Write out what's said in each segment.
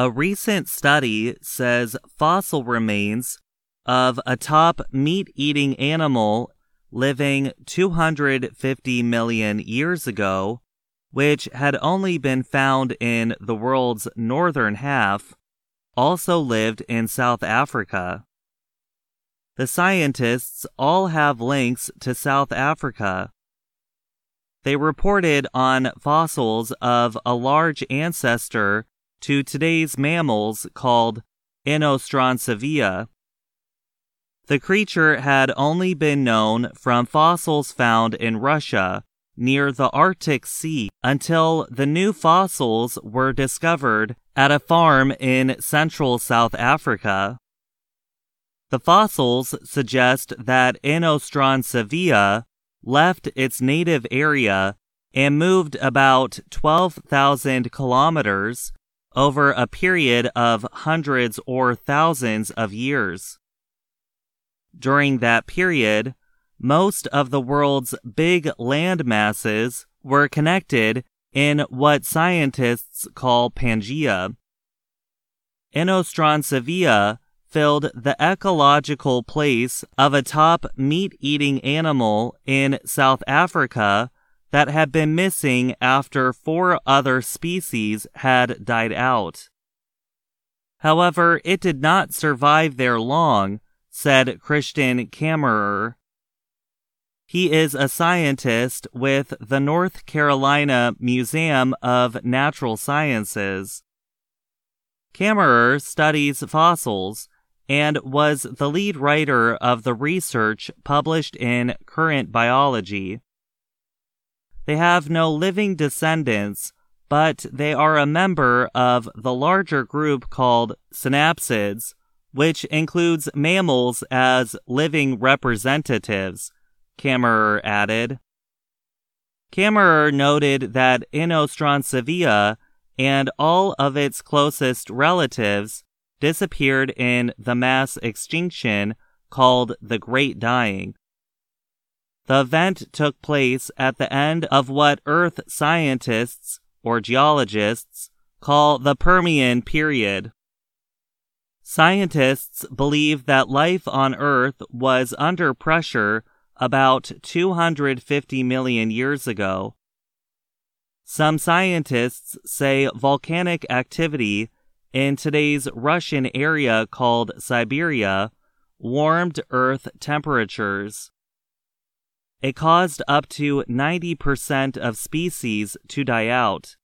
A recent study says fossil remains of a top meat eating animal living 250 million years ago, which had only been found in the world's northern half, also lived in South Africa. The scientists all have links to South Africa. They reported on fossils of a large ancestor to today's mammals called Inostrancevia. The creature had only been known from fossils found in Russia near the Arctic Sea until the new fossils were discovered at a farm in central South Africa. The fossils suggest that Inostrancevia left its native area and moved about 12,000 kilometers over a period of hundreds or thousands of years. During that period, most of the world's big land masses were connected in what scientists call Pangea. Inostrancevia filled the ecological place of a top meat eating animal in South Africa that had been missing after four other species had died out. However, it did not survive there long said Christian Kammerer. He is a scientist with the North Carolina Museum of Natural Sciences. Kammerer studies fossils and was the lead writer of the research published in Current Biology. They have no living descendants, but they are a member of the larger group called synapsids, which includes mammals as living representatives, Kammerer added. Kammerer noted that Inostrancevia and all of its closest relatives disappeared in the mass extinction called the Great Dying. The event took place at the end of what Earth scientists or geologists call the Permian period. Scientists believe that life on Earth was under pressure about 250 million years ago. Some scientists say volcanic activity in today's Russian area called Siberia warmed Earth temperatures. It caused up to 90% of species to die out.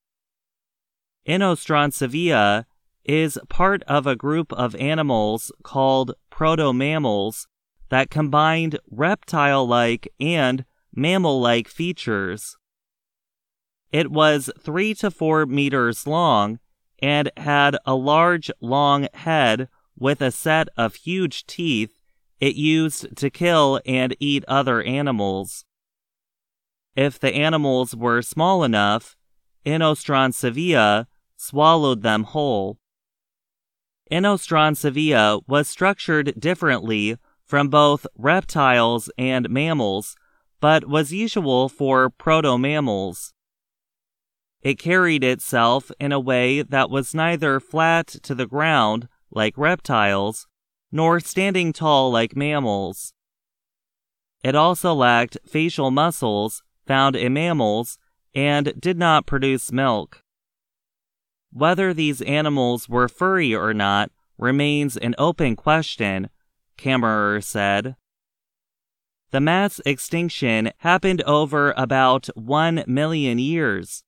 Inostrancevia is part of a group of animals called protomammals that combined reptile like and mammal like features. It was three to four meters long and had a large, long head with a set of huge teeth it used to kill and eat other animals. If the animals were small enough, Inostrancevia swallowed them whole. Inostrancevia was structured differently from both reptiles and mammals, but was usual for proto-mammals. It carried itself in a way that was neither flat to the ground, like reptiles, nor standing tall like mammals. It also lacked facial muscles found in mammals and did not produce milk. Whether these animals were furry or not remains an open question, Kammerer said. The mass extinction happened over about one million years.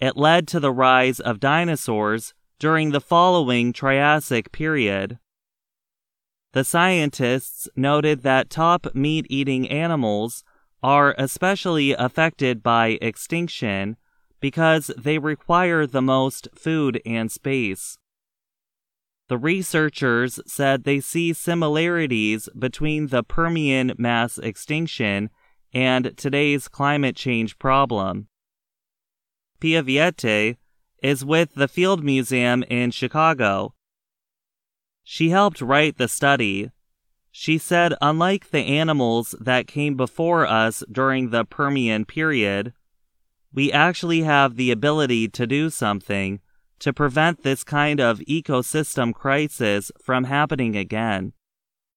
It led to the rise of dinosaurs during the following Triassic period. The scientists noted that top meat eating animals are especially affected by extinction because they require the most food and space. The researchers said they see similarities between the Permian mass extinction and today's climate change problem. Pia Viglietti is with the Field Museum in Chicago. She helped write the study. She said, unlike the animals that came before us during the Permian period, we actually have the ability to do something to prevent this kind of ecosystem crisis from happening again.